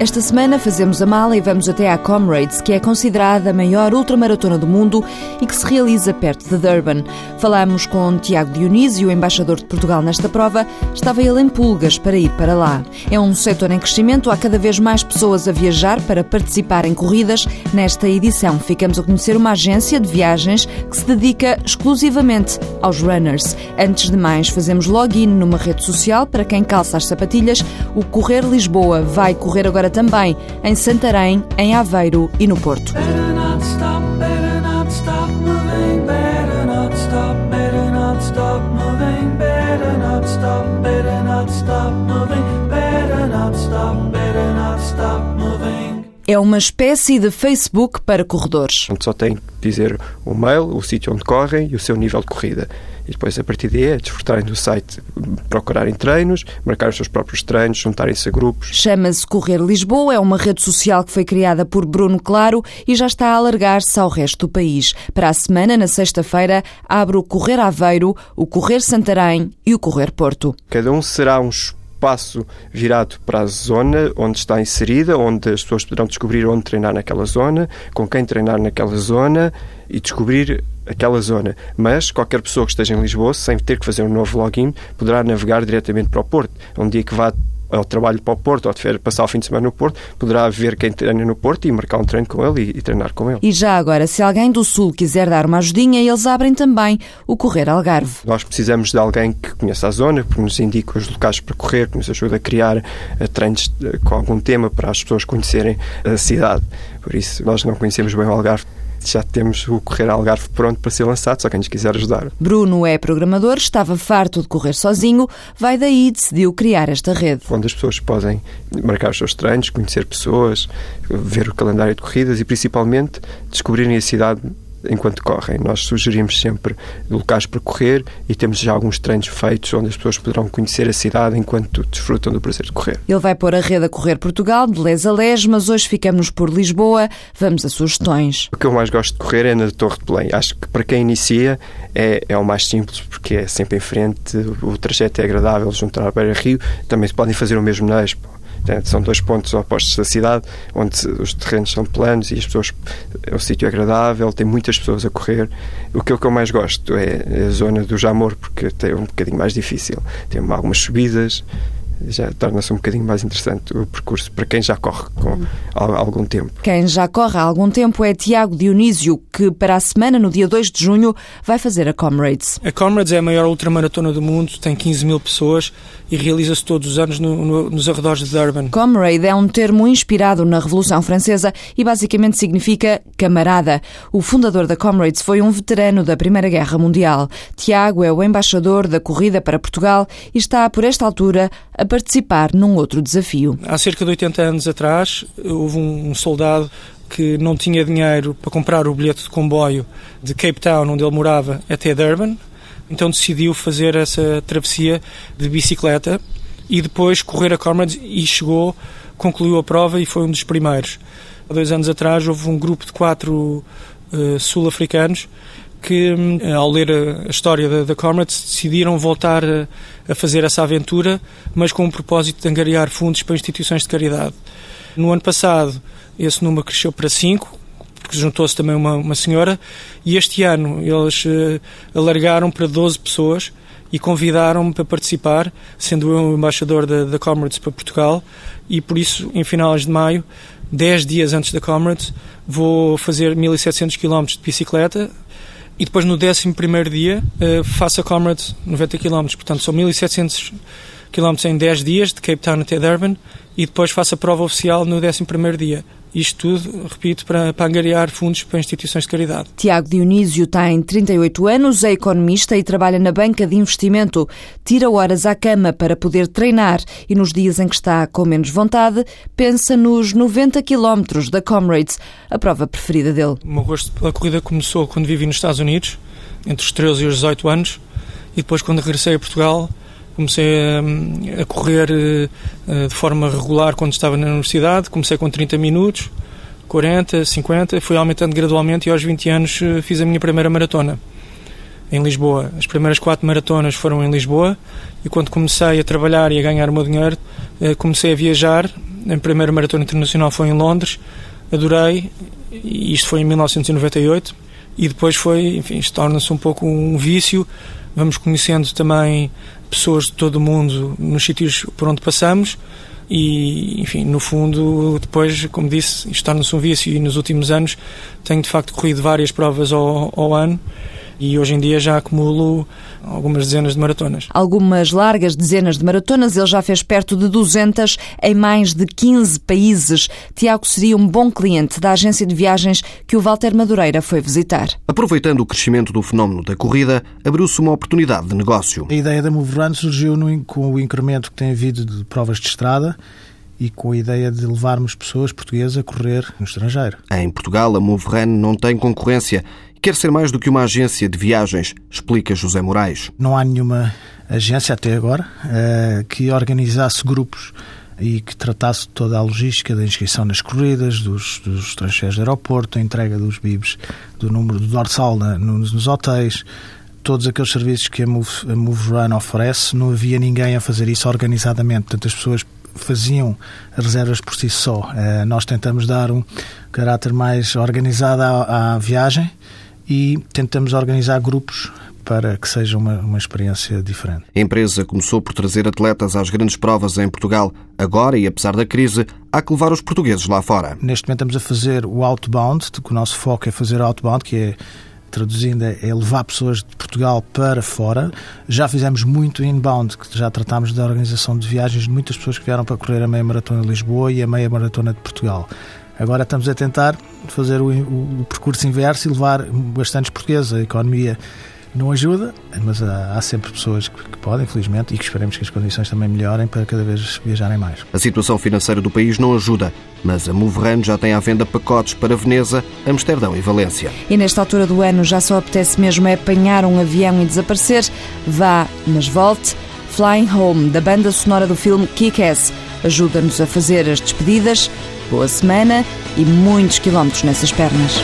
Esta semana fazemos a mala e vamos até à Comrades, que é considerada a maior ultramaratona do mundo e que se realiza perto de Durban. Falámos com Tiago Dionísio, embaixador de Portugal nesta prova. Estava ele em pulgas para ir para lá. É um setor em crescimento, há cada vez mais pessoas a viajar para participar em corridas. Nesta edição, ficamos a conhecer uma agência de viagens que se dedica exclusivamente aos runners. Antes de mais, fazemos login numa rede social para quem calça as sapatilhas. O Correr Lisboa vai correr agora agora também em Santarém, em Aveiro e no Porto. É uma espécie de Facebook para corredores. Só tem que dizer o mail, o sítio onde correm e o seu nível de corrida. E depois, a partir daí, é desfrutarem do site, procurarem treinos, marcar os seus próprios treinos, juntarem-se a grupos. Chama-se Correr Lisboa, é uma rede social que foi criada por Bruno Claro e já está a alargar-se ao resto do país. Para a semana, na sexta-feira, abre o Correr Aveiro, o Correr Santarém e o Correr Porto. Cada um será um espaço virado para a zona onde está inserida, onde as pessoas poderão descobrir onde treinar naquela zona, com quem treinar naquela zona e descobrir aquela zona. Mas qualquer pessoa que esteja em Lisboa, sem ter que fazer um novo login, poderá navegar diretamente para o Porto. É um dia que vá ao trabalho para o Porto ou de passar o fim de semana no Porto, poderá ver quem treina no Porto e marcar um treino com ele e, e, treinar com ele. E já agora, se alguém do Sul quiser dar uma ajudinha, eles abrem também o Correr Algarve. Nós precisamos de alguém que conheça a zona, que nos indique os locais para correr, que nos ajude a criar uh, treinos uh, com algum tema para as pessoas conhecerem a cidade. Por isso, nós não conhecemos bem o Algarve já temos o Correr Algarve pronto para ser lançado, só quem nos quiser ajudar. Bruno é programador, estava farto de correr sozinho, vai daí e decidiu criar esta rede. Onde as pessoas podem marcar os seus treinos, conhecer pessoas, ver o calendário de corridas e principalmente descobrirem a cidade enquanto correm. Nós sugerimos sempre locais para correr e temos já alguns treinos feitos onde as pessoas poderão conhecer a cidade enquanto desfrutam do prazer de correr. Ele vai pôr a rede a correr Portugal, de Les a Les, mas hoje ficamos por Lisboa. Vamos a sugestões. O que eu mais gosto de correr é na Torre de Belém. Acho que para quem inicia é, é o mais simples porque é sempre em frente, o trajeto é agradável juntar à beira-rio. Também se podem fazer o mesmo na Expo são dois pontos opostos da cidade, onde os terrenos são planos e as pessoas. É um sítio agradável, tem muitas pessoas a correr. O que eu mais gosto é a zona do Jamor, porque é um bocadinho mais difícil. Tem algumas subidas, já torna-se um bocadinho mais interessante o percurso para quem já corre com algum tempo. Quem já corre há algum tempo é Tiago Dionísio, que para a semana, no dia 2 de junho, vai fazer a Comrades. A Comrades é a maior ultramaratona do mundo, tem 15 mil pessoas e realiza-se todos os anos no, no, nos arredores de Durban. Comrade é um termo inspirado na Revolução Francesa e basicamente significa camarada. O fundador da Comrades foi um veterano da Primeira Guerra Mundial. Tiago é o embaixador da corrida para Portugal e está, por esta altura, a participar num outro desafio. Há cerca de 80 anos atrás, houve um soldado que não tinha dinheiro para comprar o bilhete de comboio de Cape Town, onde ele morava, até Durban. Então decidiu fazer essa travessia de bicicleta e depois correr a Comrades e chegou, concluiu a prova e foi um dos primeiros. Há dois anos atrás houve um grupo de quatro uh, sul-africanos que, hum, ao ler a, história da, da Comrades, decidiram voltar a, a, fazer essa aventura, mas com o propósito de angariar fundos para instituições de caridade. No ano passado, esse número cresceu para 5, porque juntou-se também uma, uma senhora, e este ano eles uh, alargaram para 12 pessoas e convidaram-me para participar, sendo eu o embaixador da, da Comrades para Portugal, e por isso, em finais de maio, 10 dias antes da Comrades, vou fazer 1700 km de bicicleta, e depois no 11 dia uh, faço a Comrades 90 km, portanto são 1700 km em 10 dias, de Cape Town até Durban, e depois faço a prova oficial no 11 dia. Isto tudo, repito, para, para angariar fundos para instituições de caridade. Tiago Dionísio tem 38 anos, é economista e trabalha na banca de investimento. Tira horas à cama para poder treinar e nos dias em que está com menos vontade, pensa nos 90 quilómetros da Comrades, a prova preferida dele. O meu gosto pela corrida começou quando vivi nos Estados Unidos, entre os 13 e os 18 anos, e depois quando regressei a Portugal Comecei a, a correr uh, de forma regular quando estava na universidade. Comecei com 30 minutos, 40, 50, fui aumentando gradualmente e aos 20 anos uh, fiz a minha primeira maratona em Lisboa. As primeiras quatro maratonas foram em Lisboa e quando comecei a trabalhar e a ganhar o meu dinheiro, comecei a viajar A primeira maratona internacional foi em Londres, adorei, isto foi em 1998, e depois foi, enfim, torna-se um pouco um vício. Vamos conhecendo também pessoas de todo o mundo nos sítios por onde passamos e, enfim, no fundo, depois, como disse, isto torna-se um vício e nos últimos anos tenho de facto corrido várias provas ao, ao ano e hoje em dia já acumulo algumas dezenas de maratonas. Algumas largas dezenas de maratonas, ele já fez perto de 200 em mais de 15 países. Tiago seria um bom cliente da agência de viagens que o Walter Madureira foi visitar. Aproveitando o crescimento do fenómeno da corrida, abriu-se uma oportunidade de negócio. A ideia da Move Run surgiu no, com o incremento que tem havido de provas de estrada e com a ideia de levarmos pessoas portuguesas a correr no estrangeiro. Em Portugal, a Move Run não tem concorrência Quer ser mais do que uma agência de viagens, explica José Moraes. Não há nenhuma agência até agora eh, que organizasse grupos e que tratasse toda a logística da inscrição nas corridas, dos, dos transferes de aeroporto, a entrega dos bibs, do número do dorsal na, nos, nos, hotéis, todos aqueles serviços que a Move, a Move Run oferece, não havia ninguém a fazer isso organizadamente. Portanto, as pessoas faziam reservas por si só. Eh, nós tentamos dar um caráter mais organizado à, à viagem e tentamos organizar grupos para que seja uma, uma experiência diferente. A empresa começou por trazer atletas às grandes provas em Portugal. Agora, e apesar da crise, há que levar os portugueses lá fora. Neste momento estamos a fazer o outbound, que o nosso foco é fazer outbound, que é traduzindo, é levar pessoas de Portugal para fora. Já fizemos muito inbound, que já tratámos da organização de viagens de muitas pessoas que vieram para correr a meia maratona de Lisboa e a meia maratona de Portugal. Agora estamos a tentar fazer o, o, o percurso inverso e levar bastantes portugueses. A economia não ajuda, mas há, há sempre pessoas que, que, podem, felizmente, e que esperemos que as condições também melhorem para cada vez viajarem mais. A situação financeira do país não ajuda, mas a Moverano já tem à venda pacotes para Veneza, Amsterdão e Valência. E nesta altura do ano já só apetece mesmo é apanhar um avião e desaparecer. Vá, mas volte. Flying Home, da banda sonora do filme Kick-Ass, ajuda-nos a fazer as despedidas boa semana e muitos quilómetros nessas pernas.